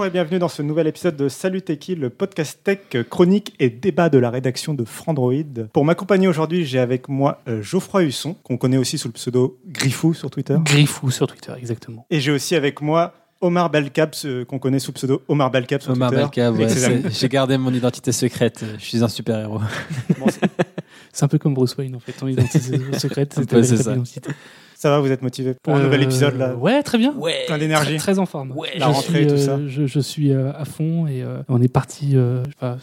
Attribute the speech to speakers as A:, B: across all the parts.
A: Bonjour et bienvenue dans ce nouvel épisode de Salut Techie, le podcast tech chronique et débat de la rédaction de Frandroid. Pour m'accompagner aujourd'hui, j'ai avec moi euh, Geoffroy Husson, qu'on connaît aussi sous le pseudo Griffou sur Twitter.
B: Griffou sur Twitter, exactement.
A: Et j'ai aussi avec moi Omar Belkab, ce qu'on connaît sous le pseudo Omar Belkab sur
C: Omar
A: Twitter.
C: Ouais,
A: ses amis.
C: c'est- j'ai gardé mon identité secrète. Je suis un super héros.
B: C'est un peu comme Bruce Wayne en fait, ton identité secrète, c'est ta véritable identité.
A: Ça va, vous êtes motivé pour un
B: Euh,
A: nouvel épisode là?
B: Ouais, très bien.
C: Ouais.
A: Plein d'énergie.
B: Très, très en forme.
C: Ouais.
A: La
B: je
A: rentrée
B: suis,
A: et tout
B: euh,
A: ça.
B: Je, je suis euh, à fond et euh, on est parti. euh, je, sais pas,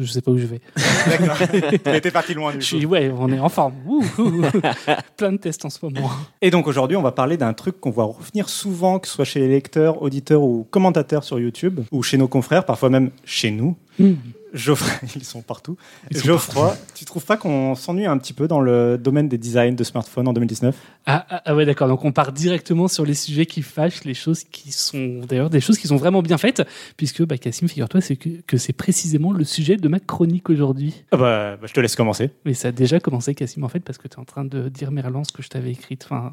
B: je sais pas où je vais.
A: D'accord. Était parti loin du
B: Je
A: coup.
B: suis, ouais, on est en forme. Ouh, ouh, ouh. Plein de tests en ce moment.
A: Et donc aujourd'hui, on va parler d'un truc qu'on voit revenir souvent, que ce soit chez les lecteurs, auditeurs ou commentateurs sur YouTube, ou chez nos confrères, parfois même chez nous.
B: Hmm.
A: Geoffroy, ils sont partout.
B: Ils sont
A: Geoffroy, tu trouves pas qu'on s'ennuie un petit peu dans le domaine des designs de smartphones en 2019
B: Ah, ah, ah ouais, d'accord. Donc on part directement sur les sujets qui fâchent, les choses qui sont d'ailleurs des choses qui sont vraiment bien faites, puisque bah, Cassim, figure-toi, c'est que, que c'est précisément le sujet de ma chronique aujourd'hui.
A: ah bah, bah, je te laisse commencer,
B: Mais ça a déjà commencé, Cassim, en fait, parce que tu es en train de dire mes relances que je t'avais écrites. Enfin,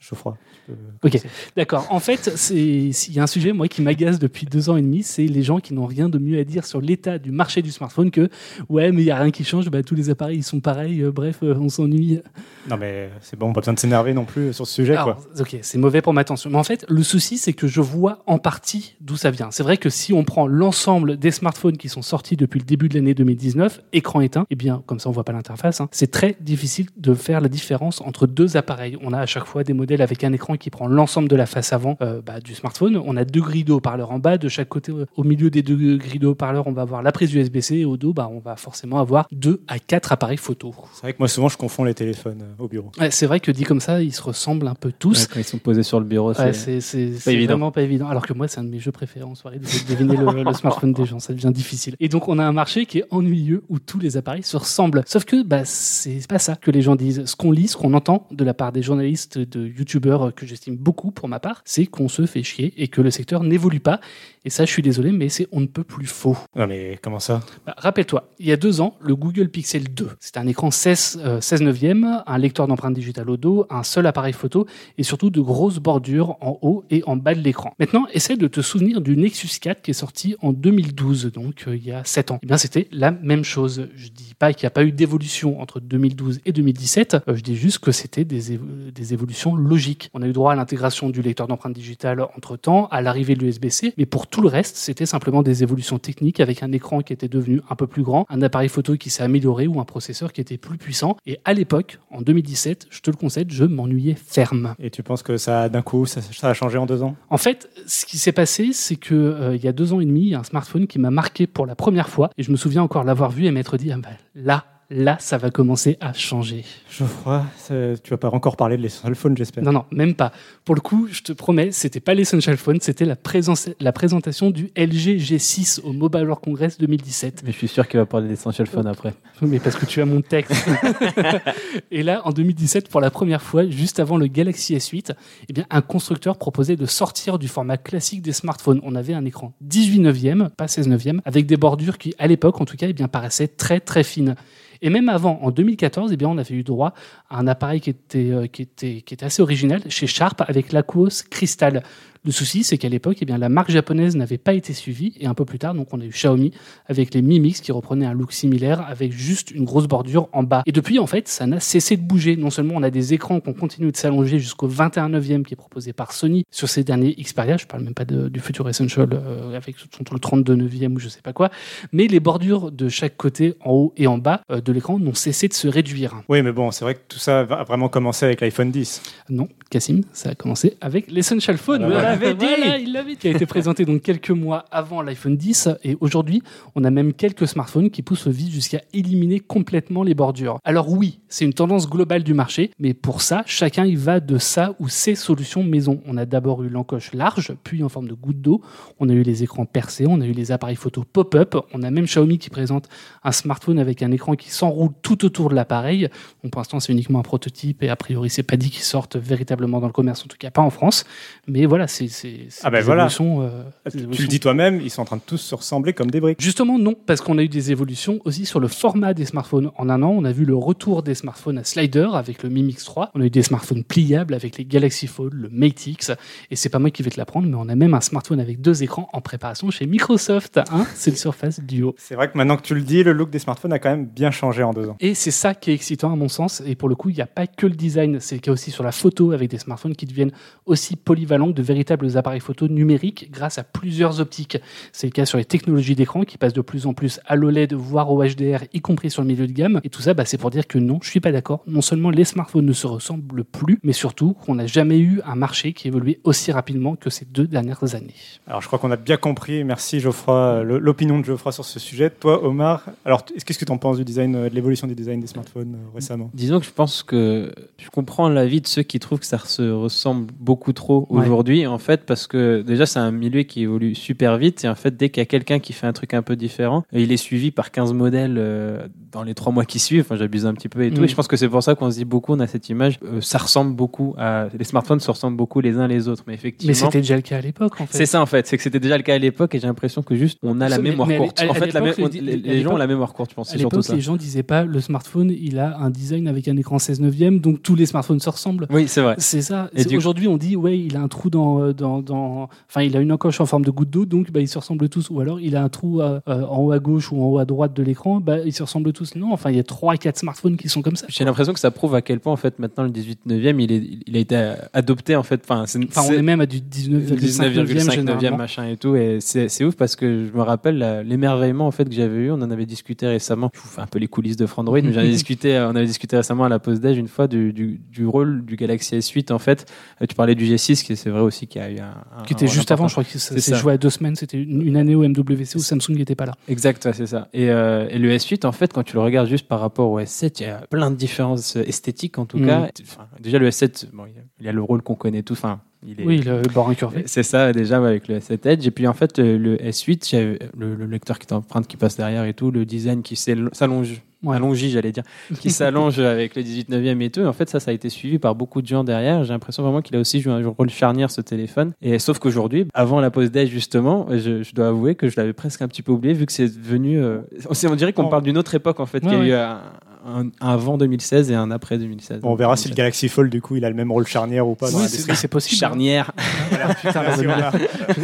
A: Geoffroy. peux
B: Ok. D'accord. En fait, s'il y a un sujet moi qui m'agace depuis deux ans et demi, c'est les gens qui n'ont rien de mieux à dire sur l'état du marché du smartphone que ouais, mais il y a rien qui change. Bah, tous les appareils ils sont pareils. euh, bref, euh, on s'ennuie.
A: Non mais c'est bon, pas besoin de s'énerver non plus sur ce sujet
B: Alors,
A: quoi.
B: ok, c'est mauvais pour ma tension. Mais en fait, le souci, c'est que je vois en partie d'où ça vient. C'est vrai que si on prend l'ensemble des smartphones qui sont sortis depuis le début de l'année 2019, écran éteint, eh bien, comme ça on voit pas l'interface, hein, c'est très difficile de faire la différence entre deux appareils. On a à chaque fois des modèles avec un écran qui prend l'ensemble de la face avant euh, bah, du smartphone. On a deux grilles de haut-parleurs en bas. De chaque côté, euh, au milieu des deux grilles de haut-parleurs, on va avoir la prise USB-C et au dos, bah, on va forcément avoir deux à quatre appareils photo.
A: C'est vrai que moi souvent je confonds les téléphones euh, au bureau.
B: Ouais, c'est vrai que dit comme ça, ils se ressemblent un peu tous.
C: Ouais, quand ils sont posés sur le bureau,
B: Ouais,
C: c'est-
B: c'est c'est- c'est
C: évident.
B: vraiment pas évident. Alors que moi, c'est un de mes jeux préférés en soirée, de deviner le, le smartphone des gens. Ça devient difficile. Et donc, on a un marché qui est ennuyeux où tous les appareils se ressemblent. Sauf que bah, c'est pas ça que les gens disent. Ce qu'on lit, ce qu'on entend de la part des journalistes, de youtubeurs que j'estime beaucoup pour ma part, c'est qu'on se fait chier et que le secteur n'évolue pas. Et ça, je suis désolé, mais c'est on ne peut plus faux.
A: Non mais comment ça?
B: Bah, Rappelle-toi, il y a deux ans, le Google Pixel 2, c'est un écran 16, euh, 16 neuvième, un lecteur d'empreintes digitales au dos, un seul appareil photo et surtout de grosses bordures en haut et en bas de l'écran. Maintenant, essaie de te souvenir du Nexus 4 qui est sorti en 2012, donc euh, il y a 7 ans. Eh bien, c'était la même chose. Je dis pas qu'il n'y a pas eu d'évolution entre 2012 et 2017, euh, je dis juste que c'était des, évo- des évolutions logiques. On a eu droit à l'intégration du lecteur d'empreintes digitales entre temps, à l'arrivée de l'USB-C, mais pour tout le reste, c'était simplement des évolutions techniques avec un écran qui était devenu un peu plus grand, un appareil photo qui s'est amélioré ou un processeur qui était plus puissant. Et à l'époque, en 2017, je te le concède, je m'ennuyais ferme.
A: Et tu penses que ça d'un coup ça, ça a changé en deux ans?
B: En fait, ce qui s'est passé, c'est que euh, il y a deux ans et demi, il y a un smartphone qui m'a marqué pour la première fois, et je me souviens encore l'avoir vu et m'être dit, ah bah, là, là, ça va commencer à changer.
A: Geoffroy, ça- tu vas pas encore parler de l'essential phone j'espère.
B: Non, non, même pas. Pour le coup, je te promets, c'était pas l'Essential Phone, c'était la, présence- la présentation du LG G6 au Mobile World Congress 2017.
C: Mais je suis sûr qu'il va parler d'Essential Phone après.
B: Mais parce que tu as mon texte. et là, en 2017, pour la première fois, juste avant le Galaxy S8, eh bien, un constructeur proposait de sortir du format classique des smartphones. On avait un écran 18 neuvième, pas 16 neuvième, avec des bordures qui, à l'époque, en tout cas, eh bien, paraissaient très, très fines. Et même avant, en 2014, eh on avait eu droit à un appareil qui était, euh, qui était assez original chez Sharp avec l'Aquos Crystal. Le souci, c'est qu'à l'époque, eh bien, la marque japonaise n'avait pas été suivie. Et un peu plus tard, donc, on a eu Xiaomi avec les Mi Mix qui reprenaient un look similaire avec juste une grosse bordure en bas. Et depuis, en fait, ça n'a cessé de bouger. Non seulement on a des écrans qui ont continué de s'allonger jusqu'au 21 9e qui est proposé par Sony sur ces derniers Xperia. Je parle même pas de- du futur Essential euh, avec son truc 32 9e ou je sais pas quoi. Mais les bordures de chaque côté, en haut et en bas euh, de l'écran, n'ont cessé de se réduire.
A: Oui, mais bon, c'est vrai que tout ça a vraiment commencé avec l'iPhone 10.
B: Non, Cassim, ça a commencé avec l'Essential Phone.
A: Voilà.
C: On l'avait dit.
B: voilà, il l'avait dit. Qui a été présenté donc quelques mois avant l'iPhone 10. Et aujourd'hui, on a même quelques smartphones qui poussent le vice jusqu'à éliminer complètement les bordures. Alors oui, c'est une tendance globale du marché, mais pour ça, chacun y va de sa ou ses solutions maison. On a d'abord eu l'encoche large, puis en forme de goutte d'eau. On a eu les écrans percés, on a eu les appareils photo pop-up. On a même Xiaomi qui présente un smartphone avec un écran qui s'enroule tout autour de l'appareil. Pour l'instant, c'est uniquement un prototype et a priori, c'est pas dit qu'ils sortent véritablement dans le commerce, en tout cas pas en France. Mais voilà, c'est
A: Ah ben voilà.
B: euh,
A: Tu le dis toi-même, ils sont en train de tous se ressembler comme des briques.
B: Justement, non, parce qu'on a eu des évolutions aussi sur le format des smartphones. En un an, on a vu le retour des smartphones à slider avec le Mi Mix 3. On a eu des smartphones pliables avec les Galaxy Fold, le Mate X. Et c'est pas moi qui vais te l'apprendre, mais on a même un smartphone avec deux écrans en préparation chez Microsoft. Hein c'est le Surface Duo.
A: C'est vrai que maintenant que tu le dis, le look des smartphones a quand même bien changé en deux ans.
B: Et c'est ça qui est excitant à mon sens. Et pour le coup, il n'y a pas que le design, c'est le cas aussi sur la photo avec des smartphones qui deviennent aussi polyvalents que de véritables appareils photo numériques grâce à plusieurs optiques. C'est le cas sur les technologies d'écran qui passent de plus en plus à l'OLED, voire au HDR, y compris sur le milieu de gamme. Et tout ça, bah, c'est pour dire que non, je suis pas d'accord. Non seulement les smartphones ne se ressemblent plus, mais surtout qu'on n'a jamais eu un marché qui évoluait aussi rapidement que ces deux dernières années.
A: Alors je crois qu'on a bien compris, merci Geoffroy, l'opinion de Geoffroy sur ce sujet. Toi Omar, alors qu'est-ce que tu en penses du design, euh, de l'évolution du design des smartphones euh, récemment?
C: Disons que je pense que je comprends l'avis de ceux qui trouvent que ça se ressemble beaucoup trop
B: Ouais.
C: aujourd'hui, en fait, parce que déjà c'est un milieu qui évolue super vite et en fait dès qu'il y a quelqu'un qui fait un truc un peu différent, euh, il est suivi par 15 modèles euh, dans les trois mois qui suivent. Enfin, j'abuse un petit peu et tout.
B: Mm.
C: Et je pense que c'est pour ça qu'on se dit beaucoup, on a cette image, euh, ça ressemble beaucoup à les smartphones se ressemblent beaucoup les uns les autres, mais effectivement.
B: Mais c'était déjà le cas à l'époque, en fait.
C: C'est ça en fait, c'est que c'était déjà le cas à l'époque et j'ai l'impression que juste on a la
B: Mais-
C: mémoire
B: mais
C: courte.
B: à
C: En fait, la
B: l'époque,
C: mé-
B: les-
C: les,
B: à
C: les gens ont la mémoire courte, je pense.
B: À l'époque, les gens disaient pas le smartphone, il a un design avec un écran 16 neuvième, donc tous les smartphones se ressemblent.
C: Oui, c'est vrai.
B: C'est ça.
C: Et
B: C'est- Aujourd'hui, on dit ouais, il a un trou dans, euh, dans, dans, enfin, il a une encoche en forme de goutte d'eau, donc bah, ils se ressemblent tous. Ou alors, il a un trou euh, euh, en haut à gauche ou en haut à droite de l'écran, bah, ils se ressemblent tous. Non, enfin, il y a trois, quatre smartphones qui sont comme ça.
C: J'ai l'impression que ça prouve à quel point en fait maintenant le 18 9e il, est, il a été adopté en fait. Enfin, c'est
B: Enfin, on est même à du 19,5 neuvième
C: 19,5 9e
B: généralement.
C: machin et tout et c'est c'est ouf parce que je me rappelle l'émerveillement en fait que j'avais eu on en avait discuté récemment je vous fais un peu les coulisses de Frandroid mais discuté on avait discuté récemment à la pause d'âge une fois du, du, du rôle du Galaxy S8 en fait tu parlais du G6 qui c'est vrai aussi qu'il y a eu un, un-
B: Qui était
C: un
B: juste avant, je crois que ça
C: C'est
B: s'est joué à deux semaines. C'était une, une année au MWC où Samsung n'était pas là.
C: Exact, ouais, c'est ça. Et, euh, et le S8, en fait, quand tu le regardes juste par rapport au S7, il y a plein de différences esthétiques en tout
B: Mm.
C: cas. Enfin, déjà, le S7, bon, il y a- le rôle qu'on connaît tous. Enfin, il est,
B: Oui, le bord incurvé.
C: c'est ça déjà avec le S7 Edge. Et puis en fait, euh, le S8, j'avais le, le lecteur qui est empreinte qui passe derrière et tout, le design qui s'allonge.
B: Ouais.
C: Allongi, j'allais dire, qui s'allonge avec le 18 9e et tout. Et en fait, ça, ça a été suivi par beaucoup de gens derrière. J'ai l'impression vraiment qu'il a aussi joué un rôle charnière, ce téléphone. Et sauf qu'aujourd'hui, avant la pause d'âge, justement, je, je dois avouer que je l'avais presque un petit peu oublié, vu que c'est devenu. euh, on, on dirait qu'on parle d'une autre époque, en fait,
B: Ouais,
C: qu'il y a eu un, un- avant 2016 et un après 2016.
A: Bon, on verra si le Galaxy Fold du coup il a le même rôle charnière ou pas dans
B: Oui,
A: la
B: c'est possible.
C: charnière.
B: Putain, la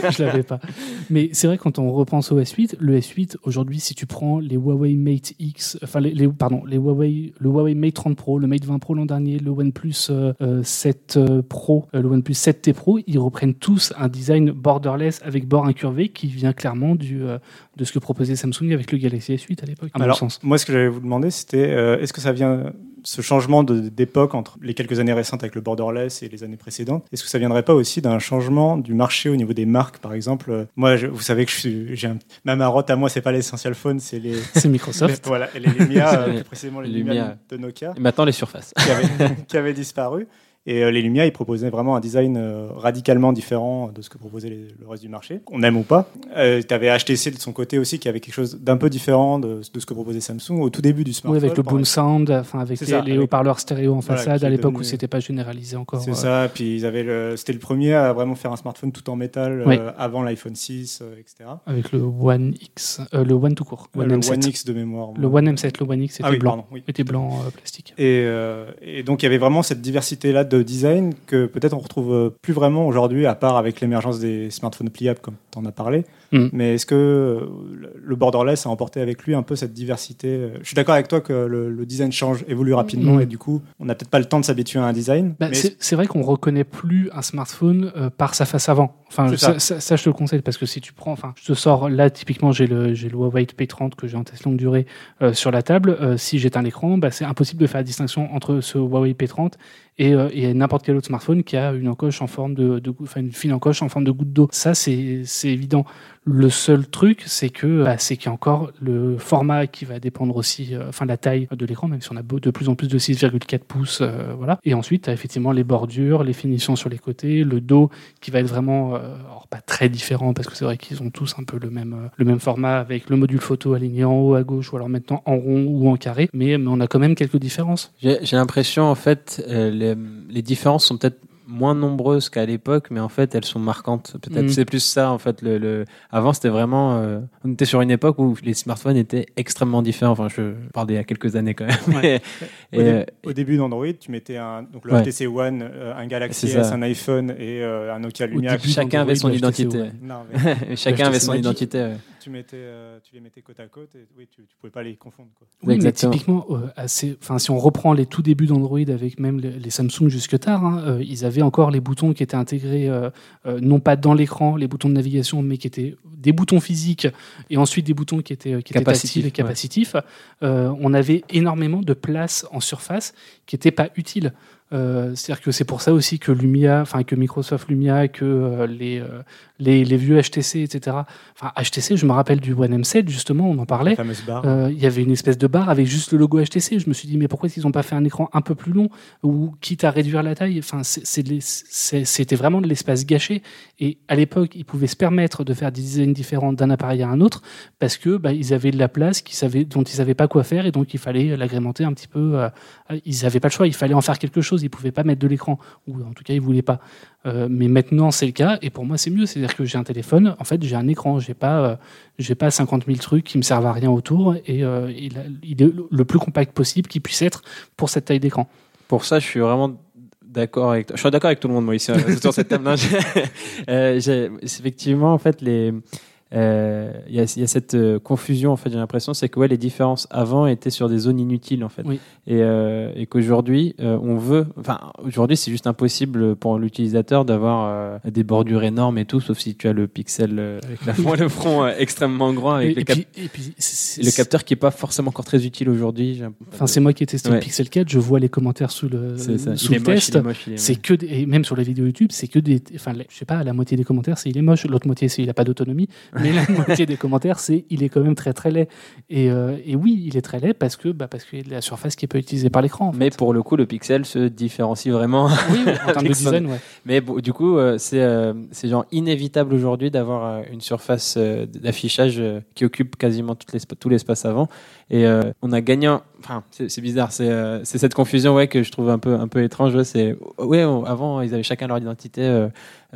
A: Merci,
B: je l'avais pas. Mais c'est vrai quand on repense au S8, le S8 aujourd'hui, si tu prends les Huawei Mate X, enfin les, les- pardon, les Huawei, le Huawei Mate 30 Pro, le Mate 20 Pro l'an dernier, le OnePlus euh, euh, 7 euh, Pro, euh, le OnePlus 7T Pro, ils reprennent tous un design borderless avec bord incurvé qui vient clairement du euh, de ce que proposait Samsung avec le Galaxy S8 à l'époque.
A: Alors,
B: sens.
A: moi, ce que j'allais vous demander, c'était euh, est-ce que ça vient, ce changement d'époque entre les quelques années récentes avec le borderless et les années précédentes, est-ce que ça viendrait pas aussi d'un changement du marché au niveau des marques Par exemple, euh, moi, je- vous savez que je suis, j'ai un, ma marotte à moi, c'est pas l'essentiel phone, c'est les,
B: C'est Microsoft.
A: voilà, et les Lumia, euh, plus précisément les
C: Les
A: Lumia
C: Lumia.
A: de Nokia,
C: Et maintenant, les surfaces.
A: qui avaient, qui avaient disparu. Et euh, les Lumia, ils proposaient vraiment un design euh, radicalement différent de ce que proposait les- le reste du marché, qu'on aime ou pas. Euh, tu avais HTC de son côté aussi, qui avait quelque chose d'un peu différent de, de ce que proposait Samsung au tout début du
B: Oui,
A: smartphone.
B: avec le boom sound, enfin avec les, haut-parleurs stéréo en
A: Voilà,
B: façade à l'époque
A: devenu-
B: où c'était pas généralisé encore.
A: C'est
B: euh,
A: ça, puis ils avaient le, c'était le premier à vraiment faire un smartphone tout en métal euh,
B: Oui.
A: avant l'iPhone 6, euh, etc.
B: Avec le One X, euh, le One tout court, One
A: le
B: M7.
A: One X de mémoire.
B: Le One M7, le One X était
A: ah oui,
B: blanc,
A: pardon, oui.
B: était blanc plastique.
A: Et, et donc il y avait vraiment cette diversité là de design que peut-être on retrouve plus vraiment aujourd'hui, à part avec l'émergence des smartphones pliables, comme tu en as parlé.
B: Mm.
A: Mais est-ce que euh, le borderless a emporté avec lui un peu cette diversité euh, Je suis d'accord avec toi que le, le design change, évolue rapidement,
B: Mm.
A: et du coup, on n'a peut-être pas le temps de s'habituer à un design.
B: Bah,
A: mais
B: c'est vrai qu'on reconnaît plus un smartphone euh, par sa face avant. Enfin, ça.
A: ça.
B: Ça, ça, je te le conseille parce que si tu prends, enfin, je te sors là typiquement, j'ai le j'ai le Huawei P30 que j'ai en test longue durée euh, sur la table. Euh, si j'éteins l'écran, bah, c'est impossible de faire la distinction entre ce Huawei P30 et, et n'importe quel autre smartphone qui a une encoche en forme de, de une fine encoche en forme de goutte d'eau. Ça, c'est c'est évident. Le seul truc, c'est que bah, c'est qu'il y a encore le format qui va dépendre aussi, euh, enfin la taille de l'écran, même si on a de plus en plus de 6,4 pouces, euh, voilà. Et ensuite, as effectivement les bordures, les finitions sur les côtés, le dos qui va être vraiment, euh, alors pas très différent parce que c'est vrai qu'ils ont tous un peu le même, le même format avec le module photo aligné en haut à gauche ou alors maintenant en rond ou en carré, mais, on a quand même quelques différences.
C: J'ai l'impression, en fait, les, les différences sont peut-être moins nombreuses qu'à l'époque, mais en fait, elles sont marquantes. Peut-être
B: Mm.
C: c'est plus ça, en fait. Le, le- Avant, c'était vraiment. euh, On était sur une époque où les smartphones étaient extrêmement différents. Enfin, je parle d'il y a quelques années quand même.
B: Ouais.
C: Et,
A: Au, dé-
C: euh,
A: au début d'Android, tu mettais un, donc le
C: Ouais.
A: HTC One, euh, un Galaxy S, un iPhone et un Nokia Lumia.
C: chacun avait son identité.
B: ouais.
A: Non, mais
C: chacun avait son identité. ouais.
A: Tu, mettais, euh, tu les mettais côte à côte et oui, tu, tu pouvais pas les confondre. Quoi.
B: Oui,
C: Exactement.
B: mais typiquement, euh, assez, enfin, si on reprend les tout débuts d'Android avec même les, les Samsung jusque tard, hein, euh, ils avaient encore les boutons qui étaient intégrés, euh, euh, non pas dans l'écran, les boutons de navigation, mais qui étaient des boutons physiques et ensuite des boutons qui étaient, qui étaient tactiles et
C: ouais.
B: capacitifs. Euh, on avait énormément de place en surface qui n'était pas utile. Euh, C'est-à-dire que c'est pour ça aussi que Lumia, enfin que Microsoft Lumia, que euh, les, euh, les, les vieux HTC, etc. Enfin HTC, je me rappelle du One M7 justement, on en parlait. Il y avait une espèce de barre avec juste le logo HTC. Je me suis dit, mais pourquoi ils n'ont pas fait un écran un peu plus long ou quitte à réduire la taille? Enfin, c'était vraiment de l'espace gâché. Et à l'époque, ils pouvaient se permettre de faire des designs différents d'un appareil à un autre parce que bah, ils avaient de la place savaient, dont ils savaient pas quoi faire et donc il fallait l'agrémenter un petit peu. ils n'avaient pas le choix. Il fallait en faire quelque chose. Ils pouvaient pas mettre de l'écran ou en tout cas ils voulaient pas. Euh, mais maintenant c'est le cas et pour moi c'est mieux. C'est-à-dire que j'ai un téléphone. En fait, j'ai un écran. J'ai pas euh, pas 50 000 trucs qui me servent à rien autour et euh, il, est le plus compact possible qui puisse être pour cette taille d'écran.
C: Pour ça, je suis vraiment d'accord avec. Je suis d'accord avec tout le monde, moi, ici, euh, sur cette table. J'ai- effectivement, en fait, les. Euh, Il y, a, il y a cette euh, confusion, en fait, j'ai l'impression, c'est que ouais, les différences avant étaient sur des zones inutiles, en fait.
B: Oui.
C: Et, euh, et qu'aujourd'hui, euh, on veut. Enfin, aujourd'hui, c'est juste impossible pour l'utilisateur d'avoir euh, des bordures énormes et tout, sauf si tu as le pixel euh, avec la front, le front euh, extrêmement grand, avec
B: et,
C: le,
B: et
C: cap-
B: puis, et puis, c'est-
C: le capteur qui est pas forcément encore très utile aujourd'hui.
B: Enfin, c'est moi qui ai testé
C: Ouais.
B: le Pixel 4. Je vois les commentaires sous le sous le
C: moche,
B: test. C'est que des- et même sur les vidéos YouTube, c'est que des, enfin, je sais pas, la moitié des commentaires, c'est il est moche, l'autre moitié, c'est il a pas d'autonomie, mais la moitié des commentaires, c'est il est quand même très très laid. Et, euh, et oui, il est très laid parce que, bah, parce qu'il y a de la surface qui est pas utilisée par l'écran. en fait.
C: Mais pour le coup, le pixel se différencie vraiment.
B: oui, oui, en termes de design, ouais.
C: Mais bon, du coup, euh, c'est euh, genre inévitable aujourd'hui d'avoir euh, une surface euh, d'affichage qui occupe quasiment tout l'espace, tout l'espace avant. Et on a gagné. un- Enfin, c'est bizarre. C'est cette confusion ouais que je trouve un peu un peu étrange. Ouais, c'est ouais. avant, ils avaient chacun leur identité.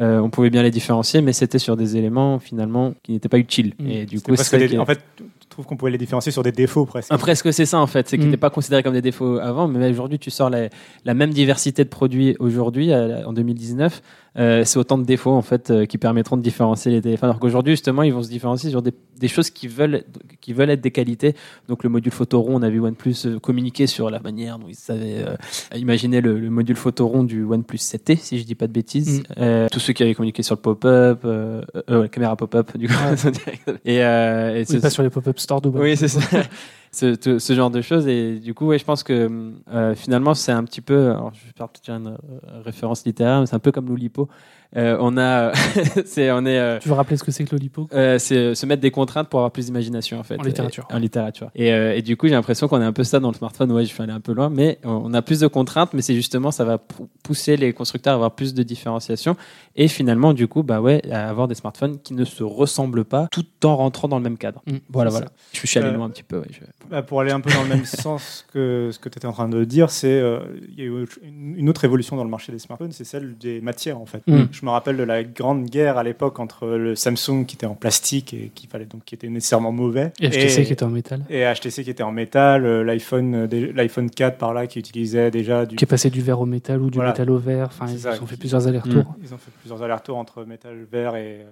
C: Euh, on pouvait bien les différencier, mais c'était sur des éléments finalement qui n'étaient pas utiles.
B: Mm.
C: Et du coup, c'est
A: des- En fait, tu trouves qu'on pouvait les différencier sur des défauts presque.
C: ah, presque c'est ça en fait, c'est qu'ils
B: Mm.
C: n'étaient pas considérés comme des défauts avant, mais aujourd'hui tu sors la, la même diversité de produits aujourd'hui en 2019, euh, c'est autant de défauts en fait euh, qui permettront de différencier les téléphones. Alors qu'aujourd'hui justement ils vont se différencier sur des, des choses qui veulent qui veulent être des qualités. Donc le module photo rond, on a vu OnePlus euh, communiquer sur la manière dont ils savaient euh, imaginer le, le module photo rond du OnePlus 7T si je dis pas de bêtises.
B: Mm.
C: Euh, tous ceux qui avaient communiqué sur le pop-up, euh, euh, la caméra pop-up du coup. et, euh, et
B: Oui, pas sur les pop-up stores de
C: oui, c'est ça. ce, ce- ce genre de choses. Et du coup, ouais, je pense que euh, finalement, c'est un petit peu. Alors, je vais faire peut-être une euh, référence littéraire, mais c'est un peu comme l'Oulipo. Euh, on a, c'est, on est, euh,
B: Tu veux rappeler ce que c'est que l'Olipo
C: euh, c'est se mettre des contraintes pour avoir plus d'imagination en fait.
B: En littérature.
C: Et- en littérature. Et, euh, et du coup, j'ai l'impression qu'on est un peu ça dans le smartphone. Ouais, je suis allé un peu loin, mais on a plus de contraintes, mais c'est justement ça va pou- pousser les constructeurs à avoir plus de différenciation et finalement, du coup, bah ouais, à avoir des smartphones qui ne se ressemblent pas, tout en rentrant dans le même cadre.
B: Mm,
C: Voilà, voilà. Je suis allé loin un petit peu. Ouais, je-
A: Bah, pour aller un peu dans le même sens que ce que tu étais en train de dire, c'est euh, il y a eu une autre évolution dans le marché des smartphones, c'est celle des matières en fait.
B: Mm.
A: Je me rappelle de la grande guerre à l'époque entre le Samsung qui était en plastique et qui fallait donc qui était nécessairement mauvais
B: Et HTC qui était en métal.
A: et HTC qui était en métal, euh, l'iPhone euh, l'iPhone 4 par là qui utilisait déjà du
B: Qui est passé du verre au métal ou du
A: Voilà.
B: métal au verre. Enfin, ils
A: ça,
B: ont fait plusieurs allers-retours.
A: Ils ont fait plusieurs allers-retours entre métal vert et, euh,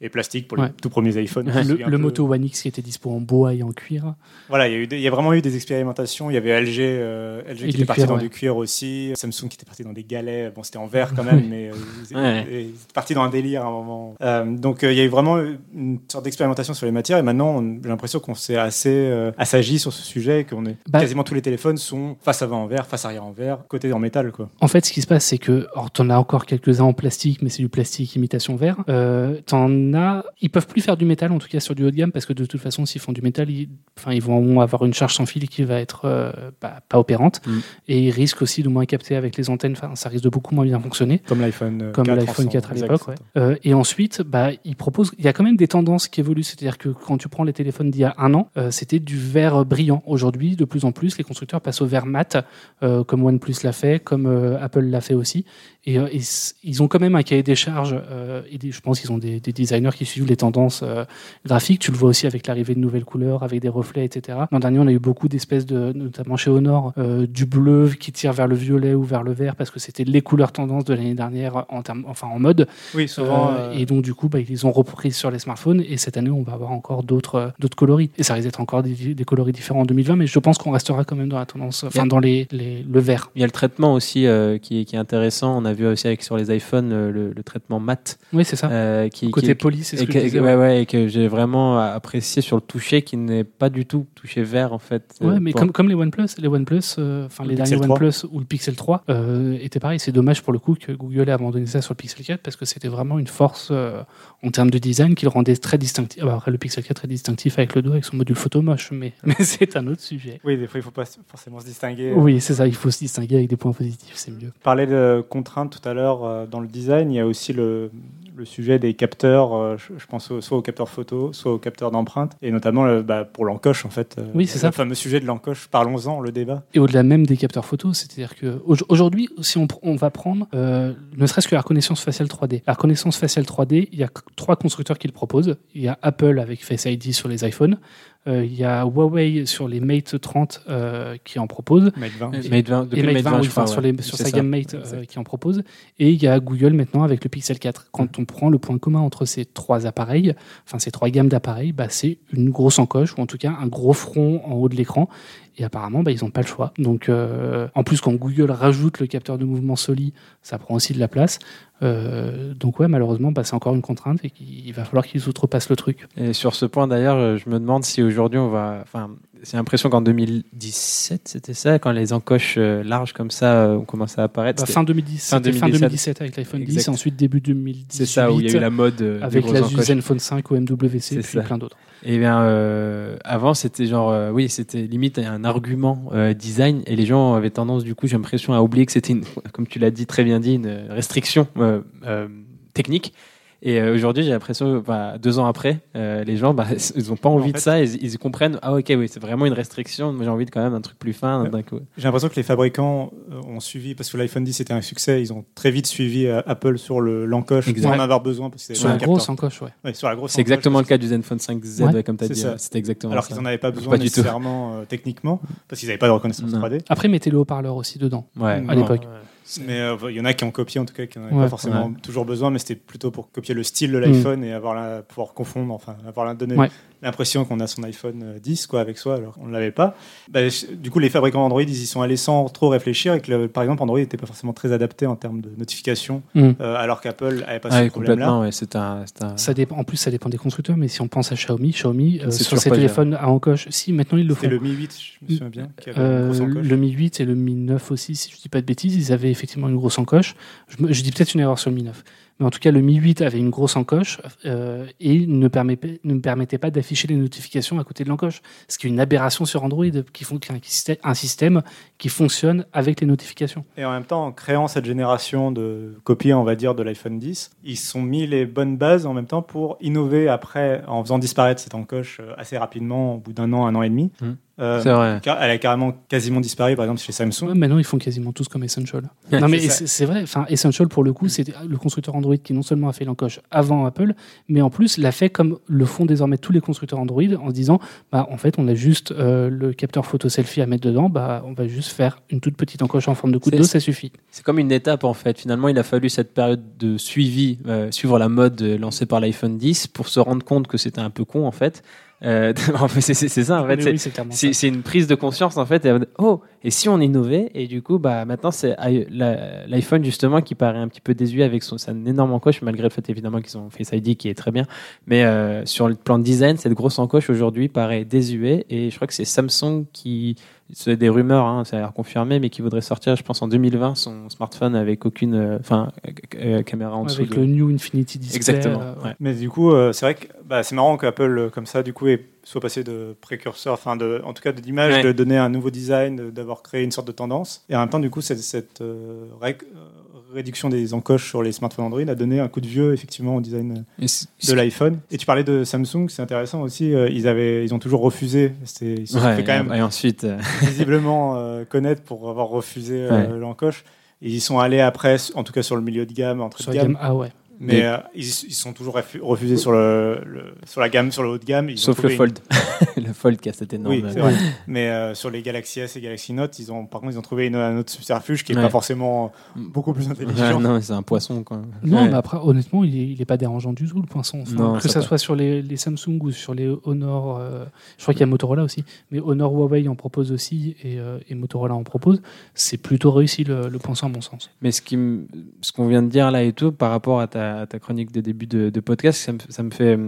A: et plastique pour les
B: Ouais.
A: tout premiers iPhones.
B: Le. Moto One X qui était dispo en bois et en cuir.
A: Voilà, il y, a eu des- il y a vraiment eu des expérimentations. Il y avait LG, euh, LG qui était parti
B: cuir,
A: dans
B: ouais.
A: du cuir aussi. Samsung qui était parti dans des galets. Bon, c'était en verre quand même, mais euh, ils,
C: Ouais.
A: ils étaient partis dans un délire à un moment. Euh, donc, euh, il y a eu vraiment une sorte d'expérimentation sur les matières. Et maintenant, on- j'ai l'impression qu'on s'est assez euh, assagi sur ce sujet et qu'on est
B: Bah-
A: quasiment tous les téléphones sont face avant en verre, face arrière en verre, côté en métal, quoi.
B: En fait, ce qui se passe, c'est que, alors, t'en as encore quelques-uns en plastique, mais c'est du plastique imitation verre. Euh, t'en as, ils peuvent plus faire du métal, en tout cas sur du haut de gamme, parce que de toute façon, s'ils font du métal, ils, enfin, ils vont avoir une charge sans fil qui va être euh, bah, pas opérante,
C: Mm.
B: et ils risquent aussi de moins capter avec les antennes. Enfin, ça risque de beaucoup moins bien fonctionner.
A: Comme l'iPhone euh,
B: Comme
A: 4
B: l'iPhone
A: en
B: 4 à l'époque, ouais. Euh, et ensuite, bah, ils proposent. Il y a quand même des tendances qui évoluent. C'est-à-dire que quand tu prends les téléphones d'il y a un an, euh, c'était du verre brillant. Aujourd'hui, de plus en plus, les constructeurs passent au verre mat, euh, comme OnePlus l'a fait, comme euh, Apple l'a fait aussi. Et, euh, et ils ont quand même un cahier des charges. euh, et des- je pense qu'ils ont des, des designers qui suivent les tendances euh, graphiques. Tu le vois aussi avec l'arrivée de nouvelles couleurs, avec des reflets, etc. L'an dernier, on a eu beaucoup d'espèces de, notamment chez Honor, euh, du bleu qui tire vers le violet ou vers le vert parce que c'était les couleurs tendances de l'année dernière en termes, enfin en mode.
A: Oui, souvent.
B: Et donc, du coup, bah, ils ont repris sur les smartphones. Et cette année, on va avoir encore d'autres d'autres coloris. Et ça risque d'être encore des, des coloris différents en 2020. Mais je pense qu'on restera quand même dans la tendance, enfin, dans les, les- le vert.
C: Il y a le traitement aussi qui, est, qui est intéressant. On a vu aussi avec, sur les iPhones euh, le, le traitement mat.
B: Oui, c'est ça.
C: euh, qui,
B: Côté
C: qui-
B: poli, c'est ce
C: et
B: que
C: que,
B: je disais,
C: ouais, ouais, et que j'ai vraiment apprécié sur le toucher qui n'est pas du tout touché vert en fait.
B: Ouais,
C: Euh,
B: mais comme, comme les OnePlus, les OnePlus, euh, enfin
A: Le
B: les
A: Pixel
B: derniers
A: 3.
B: OnePlus ou le Pixel 3 euh, étaient pareil. C'est dommage pour le coup que Google ait abandonné ça sur le Pixel 4 parce que c'était vraiment une force euh, en termes de design qui le rendait très distinctif. Ah bah, après, le Pixel 4 est distinctif avec le dos, avec son module photo moche, mais, mais c'est un autre sujet.
A: Oui, des fois, il faut pas forcément se distinguer.
B: Oui, c'est ça, il faut se distinguer avec des points positifs, c'est mieux.
A: parlait de contraintes tout à l'heure euh, dans le design. Il y a aussi le, le sujet des capteurs. euh, je, pense soit aux capteurs photo, soit aux capteurs d'empreinte. Et notamment le- bah, pour l'encoche, en fait. euh,
B: Oui, c'est ça.
A: Le fameux sujet de l'encoche. Parlons-en, le débat.
B: Et au-delà même des capteurs photo, c'est-à-dire que au- aujourd'hui, si on, va prendre euh, ne serait-ce que la reconnaissance faciale 3D. La reconnaissance faciale 3D, il y a trois constructeurs qui le proposent. Il y a Apple avec Face ID sur les iPhones. Euh, il y a Huawei sur les Mate 30 euh, qui en propose.
A: Mate 20.
C: Euh, Mate 20, depuis
B: et Mate
C: Mate
B: 20,
C: 20,
B: oui,
C: je crois,
B: enfin, sur, les, sur sa
C: ça.
B: gamme Mate euh, qui en propose. Et il y a Google maintenant avec le Pixel 4. Quand on prend le point commun entre ces trois appareils, enfin ces trois gammes d'appareils, bah, c'est une grosse encoche ou en tout cas un gros front en haut de l'écran. Et apparemment, bah, ils n'ont pas le choix. Donc, euh, en plus, quand Google rajoute le capteur de mouvement Soli, ça prend aussi de la place. Euh, donc, ouais, malheureusement, bah, c'est encore une contrainte et qu'il va falloir qu'ils outrepassent le truc.
C: Et sur ce point d'ailleurs, euh, je me demande si aujourd'hui on va. Enfin, j'ai l'impression qu'en 2017, c'était ça, quand les encoches euh, larges comme ça euh, ont commencé à apparaître.
B: Bah, fin 2010,
C: fin
B: c'était fin
C: 2017.
B: 2017 avec l'iPhone 10
C: Exact.
B: et ensuite début 2018
C: C'est ça où il y a eu la mode euh,
B: avec
C: encoches.
B: Zenfone 5 au MWC
C: C'est
B: et puis
C: ça.
B: plein d'autres.
C: Et bien, euh, avant, c'était genre, oui, c'était limite un argument design, et les gens avaient tendance, du coup, j'ai l'impression, à oublier que c'était, comme tu l'as dit très bien dit, une restriction technique. Et euh, aujourd'hui, j'ai l'impression, bah, deux ans après, euh, les gens, bah, ils n'ont pas envie
A: En
C: de ça, ils, ils comprennent, ah ok, oui, c'est vraiment une restriction, mais j'ai envie de quand même un truc plus fin. D'un coup.
A: J'ai l'impression que les fabricants euh, ont suivi, parce que l'iPhone 10 était un succès, ils ont très vite suivi euh, Apple sur le- l'encoche, sans
C: Exact.
A: en avoir besoin. Parce que
B: Sur la grosse encoche, ouais.
A: Ouais, sur la grosse
C: C'est
A: encoche,
C: exactement le cas du Zenfone 5Z,
B: Ouais,
C: ouais, comme tu as
A: c'est
C: dit. C'était exactement
A: Alors qu'ils n'en avaient pas besoin
C: Pas du tout.
A: nécessairement euh, techniquement, parce qu'ils n'avaient pas de reconnaissance
C: Non.
A: 3D.
B: Après, mettez le haut-parleur aussi dedans.
C: Ouais.
B: à l'époque.
A: Mais euh, il y en a qui ont copié, en tout cas, qui n'en avaient
B: Ouais.
A: pas forcément toujours besoin, mais c'était plutôt pour copier le style de l'iPhone et avoir la, pouvoir confondre, enfin, avoir la,
B: Ouais.
A: L'impression qu'on a son iPhone euh, 10 quoi, avec soi, alors qu'on ne l'avait pas. Bah, du coup, les fabricants Android, ils y sont allés sans trop réfléchir et que, le- par exemple, Android n'était pas forcément très adapté en termes de notification,
B: Mm.
A: euh, alors qu'Apple n'avait pas
C: Ouais,
A: ce problème-là.
C: complètement, ouais, c'est un,
B: Ça dépend, en plus, ça dépend des constructeurs, mais si on pense à Xiaomi, Xiaomi, euh,
C: C'est
B: sur ses téléphones à encoche, si maintenant ils le font.
A: C'était le Mi 8, je me souviens bien, qui avait une
B: Euh,
A: grosse encoche.
B: le Mi 8 et le Mi 9 aussi, si je dis pas de bêtises, ils avaient effectivement une grosse encoche. Je, je dis peut-être une erreur sur le Mi 9. Mais en tout cas, le Mi 8 avait une grosse encoche euh, et ne, permet, ne me permettait pas d'afficher les notifications à côté de l'encoche. Ce qui est une aberration sur Android, qui font un système qui fonctionne avec les notifications.
A: Et en même temps, en créant cette génération de copies, on va dire, de l'iPhone 10, ils se sont mis les bonnes bases en même temps pour innover après, en faisant disparaître cette encoche euh, assez rapidement, au bout d'un an, un an et demi.
C: Mhm.
A: Euh,
C: C'est vrai.
A: car- elle a carrément quasiment disparu, par exemple, chez Samsung.
B: Ouais, maintenant, ils font quasiment tous comme Essential. Non, mais
A: c'est
B: vrai. Enfin, Essential, pour le coup, c'est le constructeur Android qui non seulement a fait l'encoche avant Apple, mais en plus l'a fait comme le font désormais tous les constructeurs Android en se disant, bah, en fait, on a juste euh, le capteur photo selfie à mettre dedans, bah, on va juste faire une toute petite encoche en forme de coup de dos, ça suffit.
C: C'est comme une étape en fait. Finalement, il a fallu cette période de suivi, euh, suivre la mode lancée par l'iPhone 10 pour se rendre compte que c'était un peu con en fait. Euh, c'est ça en fait. C'est-
B: oui,
C: une prise de conscience en fait. et, oh, et si on innovait Et du coup, bah maintenant c'est l'iPhone justement qui paraît un petit peu désuet avec son, énorme encoche, malgré le fait évidemment qu'ils ont fait Face ID qui est très bien. Mais euh, sur le plan de design, cette grosse encoche aujourd'hui paraît désuet. Et je crois que c'est Samsung qui, c'est des rumeurs, hein, ça a l'air confirmé, mais qui voudrait sortir, je pense en 2020, son smartphone avec aucune, euh, enfin, euh, euh, caméra en dessous.
B: Avec
C: de-
B: le New Infinity Display.
C: Exactement.
B: euh,
C: ouais.
A: Mais du coup, euh, c'est vrai que bah, c'est marrant qu'Apple, comme ça, du coup, ait- soit passé de précurseur, enfin, de, en tout cas, de d'image,
C: Ouais.
A: de donner un nouveau design, de- d'avoir créé une sorte de tendance. Et en même temps, du coup, cette, euh, euh, réduction des encoches sur les smartphones Android a donné un coup de vieux, effectivement, au design
C: c'est-
A: de l'iPhone. Et tu parlais de Samsung, c'est intéressant aussi. euh, ils, avaient, ils ont toujours refusé. C'était- Ils se sont
C: Ouais,
A: fait quand même
C: et ensuite, euh,
A: visiblement euh, connaître pour avoir refusé euh, l'encoche. Et ils sont allés après, en tout cas sur le milieu de gamme, entre
B: Sur
A: de gamme.
B: gamme A, ouais.
A: Mais euh, ils, ils sont toujours refu- refusés sur, le, le- sur la gamme, sur le haut de gamme. Ils ont
C: sauf le Fold, le Fold qui a cette énorme.
A: Oui, c'est vrai. Mais euh, sur les Galaxy S et Galaxy Note, ils ont, par contre, ils ont trouvé une, un autre subterfuge qui n'est
C: Ouais.
A: pas forcément beaucoup plus
C: Ouais,
A: intelligent.
C: non, mais c'est un poisson quoi.
B: Non,
C: Ouais.
B: mais après, honnêtement, il est, il est pas dérangeant du tout, le. Enfin,
C: Non,
B: que
C: ça
B: soit sur les, les Samsung ou sur les Honor, euh, je crois qu'il y a Motorola aussi, mais Honor Huawei en propose aussi et, euh, et Motorola en propose. C'est plutôt réussi le, le poinçon, à mon sens.
C: Mais ce qui me- ce qu'on vient de dire là et tout, par rapport à ta, ta chronique de début de, de podcast, ça me, ça me fait,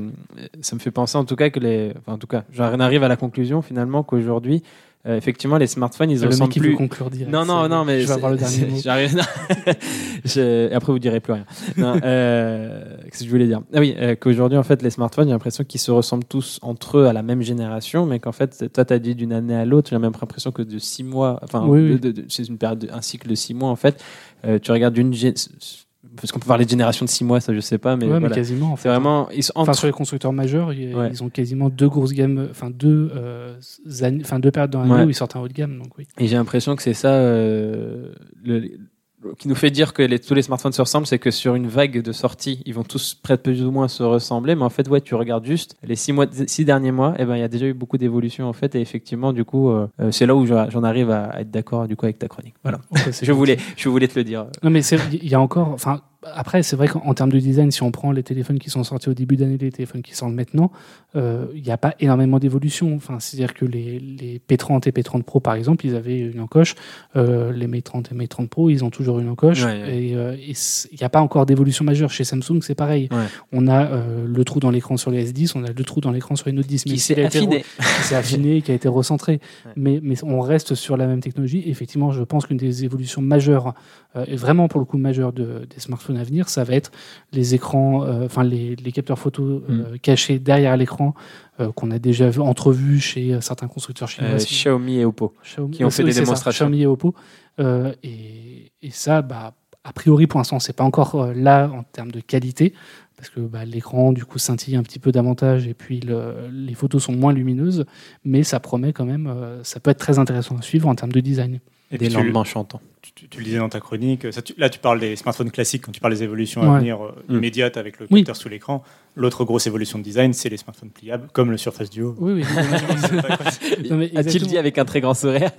C: ça me fait penser en tout cas que les, enfin, en tout cas, j'en arrive à la conclusion finalement qu'aujourd'hui, euh, effectivement, les smartphones, ils
B: le
C: ressemblent plus.
B: conclure direct.
C: Non, non, non, mais
B: Je vais avoir le dernier mot.
C: Je- après, vous direz plus rien. Non, euh, Qu'est-ce que je voulais dire? Ah oui, euh, qu'aujourd'hui, en fait, les smartphones, j'ai l'impression qu'ils se ressemblent tous entre eux à la même génération, mais qu'en fait, toi, tu as dit d'une année à l'autre, j'ai même l'impression que de six mois, enfin,
B: Oui, oui.
C: c'est une période, de- un cycle de six mois, en fait. Tu regardes d'une parce qu'on peut parler de génération de six mois, ça, je sais pas, mais
B: ouais, mais quasiment. en fait.
C: C'est vraiment, ils sont
B: Enfin, sur les constructeurs majeurs, ils,
C: Ouais.
B: ils ont quasiment deux grosses gammes, enfin deux, euh, années- enfin deux périodes dans l'année
C: Ouais.
B: où ils sortent un haut de gamme. Donc oui.
C: Et j'ai l'impression que c'est ça euh, le- qui nous fait dire que les- tous les smartphones se ressemblent, c'est que sur une vague de sortie, ils vont tous près plus ou moins se ressembler. Mais en fait, ouais, tu regardes juste les six, mois, six derniers mois, et ben il y a déjà eu beaucoup d'évolutions en fait. Et effectivement, du coup, euh, euh, c'est là où j'en arrive à, être d'accord du coup avec ta chronique. Voilà. Je voulais, je voulais te le dire.
B: Non, mais il y a encore. Enfin, après, c'est vrai qu'en en termes de design, si on prend les téléphones qui sont sortis au début d'année, les téléphones qui sortent maintenant, euh, il n'y a pas énormément d'évolution. Enfin, c'est-à-dire que les, les P30 et P30 Pro, par exemple, ils avaient une encoche. Euh, les Mate 30 et Mate 30 Pro, ils ont toujours une encoche.
C: Ouais, ouais.
B: Et euh, il n'y a pas encore d'évolution majeure. Chez Samsung, c'est pareil.
C: Ouais.
B: On a le trou dans l'écran sur les S10, on a le trou dans l'écran sur les Note 10.
C: Qui s'est affiné.
B: qui s'est affiné, qui a été recentré. Mais, mais on reste sur la même technologie. Effectivement, je pense qu'une des évolutions majeures, et vraiment pour le coup majeure de, des smartphones à venir, ça va être les écrans, euh, enfin les, les capteurs photo
C: Mm.
B: euh, cachés derrière l'écran euh, qu'on a déjà vu, entrevus chez certains constructeurs chinois.
C: Xiaomi et Oppo.
B: Xiaomi,
C: qui ont fait
B: oui,
C: des
B: ça,
C: démonstrations.
B: Xiaomi et Oppo. Et, et ça, bah, a priori, pour l'instant, c'est pas encore là en termes de qualité, parce que bah, l'écran, du coup, scintille un petit peu davantage, et puis le- les photos sont moins lumineuses, mais ça promet quand même, euh, ça peut être très intéressant à suivre en termes de design.
A: Et
C: Des lendemains chantants.
A: tu, tu- tu le disais dans ta chronique, ça, tu- là tu parles des smartphones classiques quand tu parles des évolutions
B: Ouais.
A: à venir euh,
C: Mm.
A: immédiates avec le
B: Oui.
A: capteur sous l'écran. L'autre grosse évolution de design, c'est les smartphones pliables, comme le Surface Duo.
B: Oui, oui. Non, mais
C: A-t-il dit avec un très grand sourire.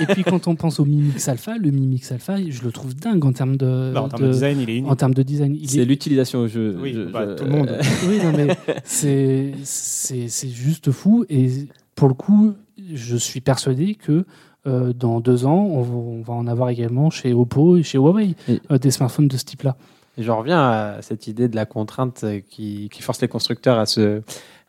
B: Et puis quand on pense au Mi Mix Alpha, le Mi Mix Alpha, je le trouve dingue en termes de,
A: Bah, en termes de,
B: de-
A: design, il est unique.
B: en termes de design. Il
C: C'est
B: est-
C: l'utilisation au jeu.
A: Oui,
C: Je-
A: bah,
C: je-
A: tout le monde.
B: Oui, non, mais c'est c'est c'est juste fou. Et pour le coup, je suis persuadé que dans deux ans, on va, on va en avoir également chez Oppo et chez Huawei
C: Et-
B: euh, des smartphones de ce type-là.
C: Et J'en reviens à cette idée de la contrainte euh, qui, qui force les constructeurs à se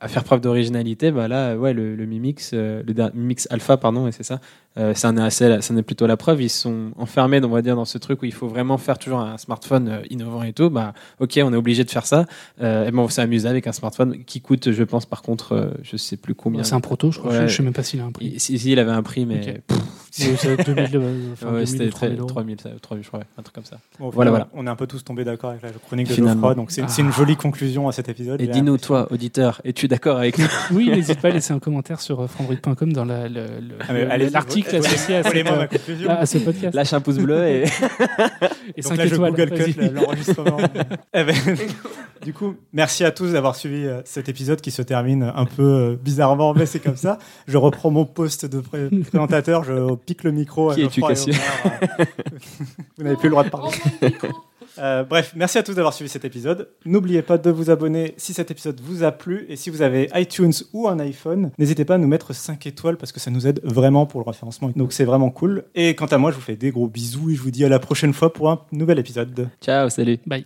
C: à faire preuve d'originalité. Bah là, ouais, le, le Mi Mix, euh, le der- Mi Mix Alpha, pardon, et c'est ça. Euh, ça en est plutôt la preuve. Ils sont enfermés, on va dire, dans ce truc où il faut vraiment faire toujours un smartphone euh, innovant et tout. Bah, ok, on est obligé de faire ça. Euh, et bon, on s'est amusé avec un smartphone qui coûte, je pense, par contre, euh, je sais plus combien.
B: C'est un proto, je crois.
C: Ouais.
B: Je sais même pas s'il a un prix.
C: Il- Si, si, il avait un prix, mais pff,
B: C'est 2000, enfin,
C: Ouais,
B: 2000,
C: c'était
B: 3000
C: très-
B: euros.
C: 3000, ça, 3000, je crois, un truc comme ça.
A: Bon,
C: Voilà,
A: final,
C: voilà.
A: On est un peu tous tombés d'accord avec la chronique de. Geoffroy, donc c'est une
B: Ah.
A: jolie conclusion à cet épisode.
C: Et dis-nous, toi, auditeur, es-tu d'accord avec nous
B: Oui, n'hésite pas à laisser un commentaire sur euh, frandroid.com dans
A: Ah,
B: l'article associé à, euh, ce podcast.
C: Lâche un pouce bleu et.
B: Et
A: Donc
B: 5
A: là, je
B: étoiles.
A: Google. Cut le- l'enregistrement. Eh ben, du coup, merci à tous d'avoir suivi euh, cet épisode qui se termine un peu euh, bizarrement, mais c'est comme ça. Je reprends mon poste de pré- présentateur, je pique le micro. à
C: Qui es-tu, Cassio
A: euh, Vous n'avez plus le droit de parler. Euh, bref, merci à tous d'avoir suivi cet épisode. N'oubliez pas de vous abonner si cet épisode vous a plu. Et si vous avez iTunes ou un iPhone, n'hésitez pas à nous mettre 5 étoiles parce que ça nous aide vraiment pour le référencement. Donc c'est vraiment cool. Et quant à moi, je vous fais des gros bisous et je vous dis à la prochaine fois pour un nouvel épisode.
C: Ciao, salut.
B: Bye.